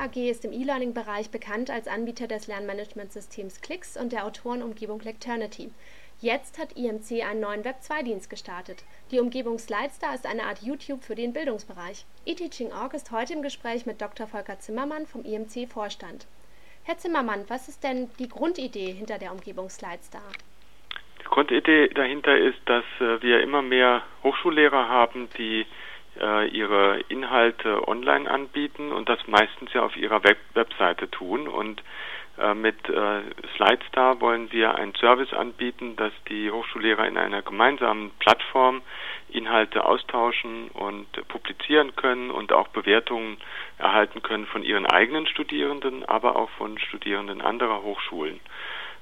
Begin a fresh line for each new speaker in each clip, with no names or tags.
AG ist im E-Learning-Bereich bekannt als Anbieter des Lernmanagementsystems Clix und der Autorenumgebung Lecternity. Jetzt hat IMC einen neuen Web2-Dienst gestartet. Die Umgebung Slidestar ist eine Art YouTube für den Bildungsbereich. eTeaching.org ist heute im Gespräch mit Dr. Volker Zimmermann vom IMC-Vorstand. Herr Zimmermann, was ist denn die Grundidee hinter der Umgebung Slidestar?
Die Grundidee dahinter ist, dass äh, wir immer mehr Hochschullehrer haben, die ihre Inhalte online anbieten und das meistens ja auf ihrer Web Webseite tun. Und äh, mit äh, Slidestar wollen wir einen Service anbieten, dass die Hochschullehrer in einer gemeinsamen Plattform Inhalte austauschen und publizieren können und auch Bewertungen erhalten können von ihren eigenen Studierenden, aber auch von Studierenden anderer Hochschulen.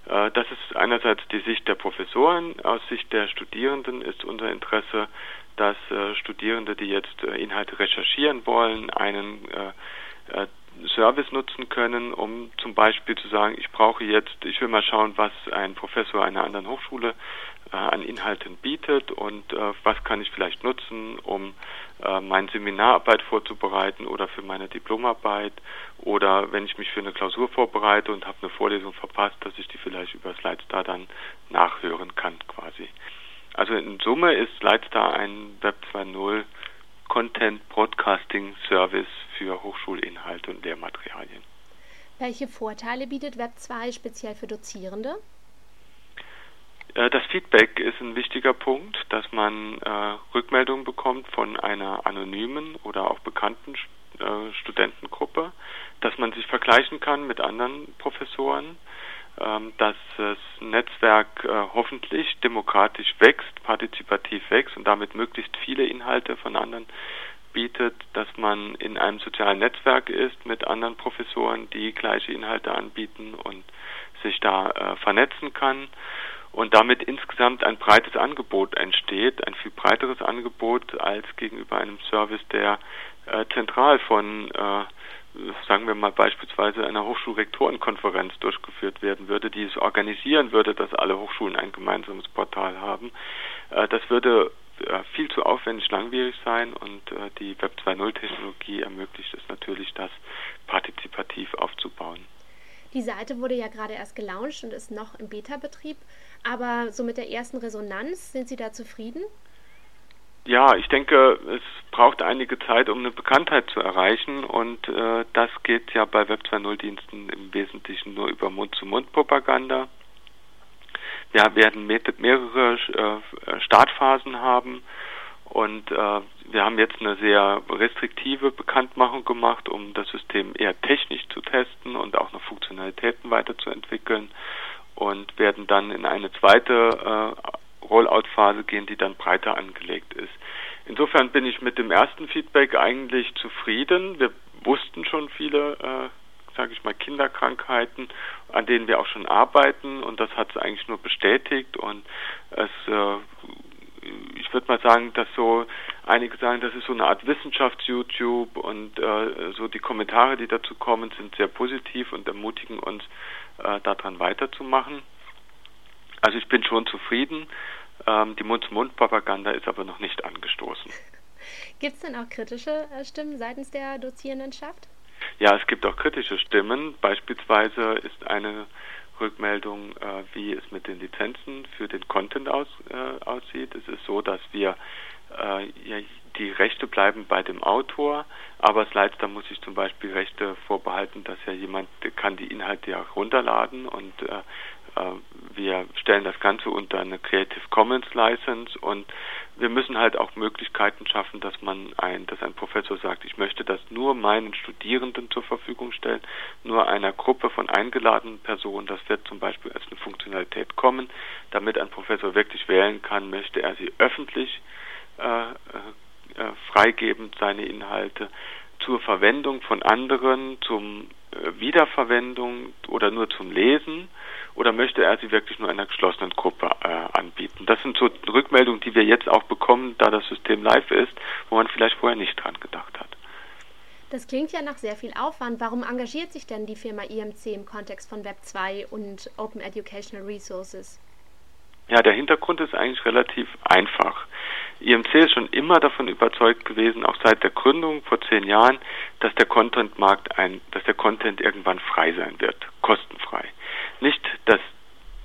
Äh, das ist einerseits die Sicht der Professoren. Aus Sicht der Studierenden ist unser Interesse, dass äh, Studierende, die jetzt äh, Inhalte recherchieren wollen, einen Service nutzen können, um zum Beispiel zu sagen, ich brauche jetzt, ich will mal schauen, was ein Professor einer anderen Hochschule an Inhalten bietet und was kann ich vielleicht nutzen, um äh, meine Seminararbeit vorzubereiten oder für meine Diplomarbeit oder wenn ich mich für eine Klausur vorbereite und habe eine Vorlesung verpasst, dass ich die vielleicht über Slidestar dann nachhören kann quasi. Also in Summe ist Lightstar ein Web 2.0 Content Broadcasting Service für Hochschulinhalte und Lehrmaterialien.
Welche Vorteile bietet Web 2 speziell für Dozierende?
Äh, das Feedback ist ein wichtiger Punkt, dass man äh, Rückmeldungen bekommt von einer anonymen oder auch bekannten äh, Studentengruppe, dass man sich vergleichen kann mit anderen Professoren, ähm, dass das Netzwerk äh, hoffentlich demokratisch wächst, partizipativ wächst und damit möglichst viele Inhalte von anderen bietet, dass man in einem sozialen Netzwerk ist mit anderen Professoren, die gleiche Inhalte anbieten und sich da äh, vernetzen kann und damit insgesamt ein breites Angebot entsteht, ein viel breiteres Angebot als gegenüber einem Service, der äh, zentral von äh, sagen wir mal beispielsweise einer Hochschulrektorenkonferenz durchgeführt werden würde, die es organisieren würde, dass alle Hochschulen ein gemeinsames Portal haben. Äh, das würde äh, viel zu aufwendig langwierig sein und äh, die Web 2.0 Technologie ermöglicht es natürlich, das partizipativ aufzubauen.
Die Seite wurde ja gerade erst gelauncht und ist noch im Beta-Betrieb, aber so mit der ersten Resonanz, sind Sie da zufrieden?
Ja, ich denke, es braucht einige Zeit, um eine Bekanntheit zu erreichen und äh, das geht ja bei Web 2.0 Diensten im Wesentlichen nur über Mund-zu-Mund-Propaganda. Wir werden mehrere äh, Startphasen haben und äh, wir haben jetzt eine sehr restriktive Bekanntmachung gemacht, um das System eher technisch zu testen und auch noch Funktionalitäten weiterzuentwickeln und werden dann in eine zweite äh, Rollout-Phase gehen, die dann breiter angelegt ist. Insofern bin ich mit dem ersten Feedback eigentlich zufrieden. Wir wussten schon viele, äh, sage ich mal, Kinderkrankheiten, an denen wir auch schon arbeiten und das hat es eigentlich nur bestätigt und es äh, ich würde mal sagen, dass so einige sagen, das ist so eine Art Wissenschafts-YouTube und äh, so die Kommentare, die dazu kommen, sind sehr positiv und ermutigen uns, äh, daran weiterzumachen. Also ich bin schon zufrieden. Ähm, die Mund-zu-Mund-Propaganda ist aber noch nicht angestoßen.
Gibt es denn auch kritische äh, Stimmen seitens der Dozierendenschaft?
Ja, es gibt auch kritische Stimmen. Beispielsweise ist eine Rückmeldung, äh, wie es mit den Lizenzen für den Content aus, äh, aussieht. Es ist so, dass wir äh, ja, die Rechte bleiben bei dem Autor, aber Slidestar muss sich zum Beispiel Rechte vorbehalten, dass ja jemand kann die Inhalte ja runterladen und äh, wir stellen das Ganze unter eine Creative Commons License und wir müssen halt auch Möglichkeiten schaffen, dass man ein, dass ein Professor sagt, ich möchte das nur meinen Studierenden zur Verfügung stellen, nur einer Gruppe von eingeladenen Personen. Das wird zum Beispiel als eine Funktionalität kommen, damit ein Professor wirklich wählen kann, möchte er sie öffentlich äh, äh, äh freigeben, seine Inhalte zur Verwendung von anderen, zum äh, Wiederverwendung oder nur zum Lesen oder möchte er sie wirklich nur einer geschlossenen Gruppe äh, anbieten? Das sind so Rückmeldungen, die wir jetzt auch bekommen, da das System live ist, wo man vielleicht vorher nicht dran gedacht hat.
Das klingt ja nach sehr viel Aufwand. Warum engagiert sich denn die Firma IMC im Kontext von Web 2 und Open Educational Resources?
Ja, der Hintergrund ist eigentlich relativ einfach. IMC ist schon immer davon überzeugt gewesen, auch seit der Gründung vor zehn Jahren, dass der Contentmarkt ein, dass der Content irgendwann frei sein wird, kostenfrei. Nicht, dass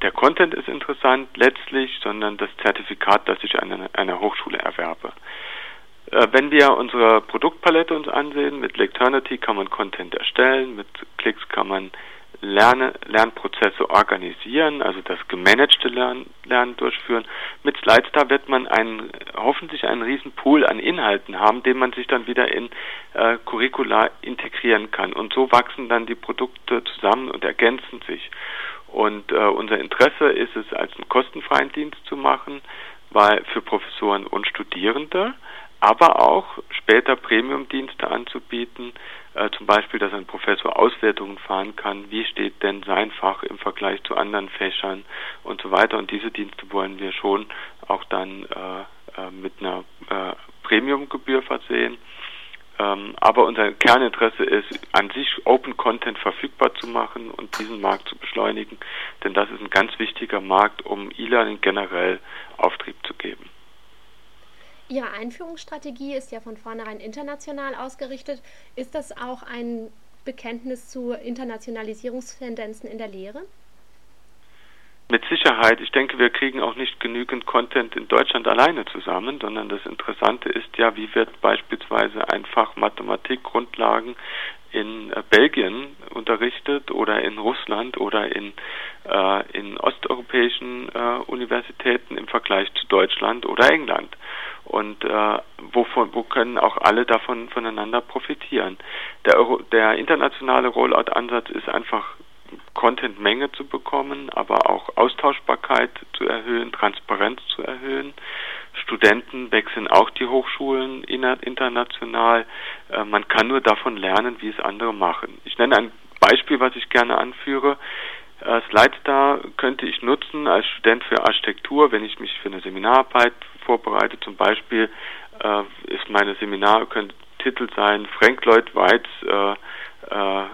der Content ist interessant letztlich, sondern das Zertifikat, das ich an einer Hochschule erwerbe. Äh, wenn wir unsere Produktpalette uns ansehen, mit Lecternity kann man Content erstellen, mit Klicks kann man Lerne, Lernprozesse organisieren, also das gemanagte Lernen, Lernen durchführen. Mit Slidestar wird man einen, hoffentlich einen riesen Pool an Inhalten haben, den man sich dann wieder in äh, Curricula integrieren kann. Und so wachsen dann die Produkte zusammen und ergänzen sich. Und äh, unser Interesse ist es, als einen kostenfreien Dienst zu machen, weil für Professoren und Studierende, aber auch später Premium-Dienste anzubieten, äh, zum Beispiel, dass ein Professor Auswertungen fahren kann, wie steht denn sein Fach im Vergleich zu anderen Fächern und so weiter. Und diese Dienste wollen wir schon auch dann äh, äh, mit einer äh, Premium-Gebühr versehen. Ähm, aber unser Kerninteresse ist, an sich Open Content verfügbar zu machen und diesen Markt zu beschleunigen, denn das ist ein ganz wichtiger Markt, um E-Learning generell Auftrieb zu geben.
Ihre Einführungsstrategie ist ja von vornherein international ausgerichtet. Ist das auch ein Bekenntnis zu Internationalisierungstendenzen in der Lehre?
Mit Sicherheit. Ich denke, wir kriegen auch nicht genügend Content in Deutschland alleine zusammen, sondern das Interessante ist ja, wie wird beispielsweise ein Fach Mathematik Grundlagen in äh, Belgien unterrichtet oder in Russland oder in, äh, in osteuropäischen äh, Universitäten im Vergleich zu Deutschland oder England. Und äh, wovon, wo können auch alle davon voneinander profitieren. Der, Euro, der internationale Rollout-Ansatz ist einfach Content-Menge zu bekommen, aber auch Austauschbarkeit zu erhöhen, Transparenz zu erhöhen. Studenten wechseln auch die Hochschulen international. Äh, man kann nur davon lernen, wie es andere machen. Ich nenne ein Beispiel, was ich gerne anführe. Äh, Slidestar könnte ich nutzen als Student für Architektur, wenn ich mich für eine Seminararbeit vorbereite. Zum Beispiel äh, ist meine Seminar könnte Titel sein Frank Lloyd Whites äh, äh,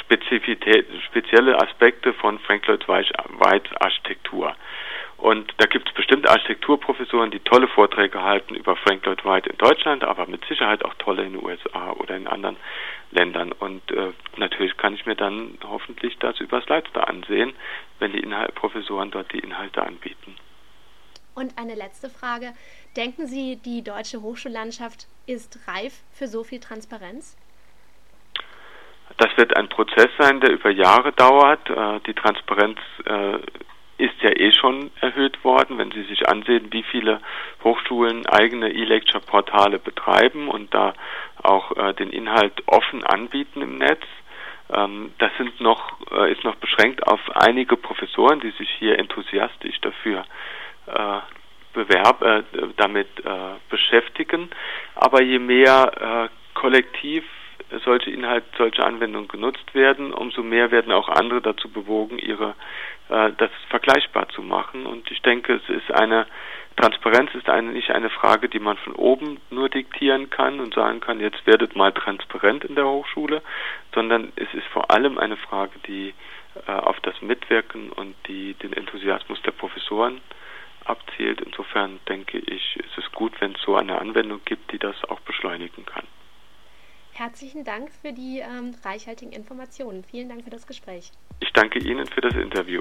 spezielle Aspekte von Frank Lloyd Whites Architektur. Und da gibt es bestimmte Architekturprofessoren, die tolle Vorträge halten über Frank Lloyd Wright in Deutschland, aber mit Sicherheit auch tolle in den USA oder in anderen Ländern. Und äh, natürlich kann ich mir dann hoffentlich das über Slidestar ansehen, wenn die Inhalt Professoren dort die Inhalte anbieten.
Und eine letzte Frage. Denken Sie, die deutsche Hochschullandschaft ist reif für so viel Transparenz?
Das wird ein Prozess sein, der über Jahre dauert. Äh, die Transparenz äh, ist ja eh schon erhöht worden, wenn Sie sich ansehen, wie viele Hochschulen eigene E-Lecture-Portale betreiben und da auch äh, den Inhalt offen anbieten im Netz. Ähm, das sind noch, ist noch beschränkt auf einige Professoren, die sich hier enthusiastisch dafür bewerb, damit beschäftigen. Aber je mehr kollektiv solche Inhalte, solche Anwendungen genutzt werden, umso mehr werden auch andere dazu bewogen, ihre äh, das vergleichbar zu machen. Und ich denke, es ist eine Transparenz ist eine, nicht eine Frage, die man von oben nur diktieren kann und sagen kann, jetzt werdet mal transparent in der Hochschule, sondern es ist vor allem eine Frage, die äh, auf das Mitwirken und die, den Enthusiasmus der Professoren abzielt. Insofern denke ich, ist es gut, wenn es so eine Anwendung gibt, die das auch beschleunigen kann.
Herzlichen Dank für die ähm, reichhaltigen Informationen. Vielen Dank für das Gespräch.
Ich danke Ihnen für das Interview.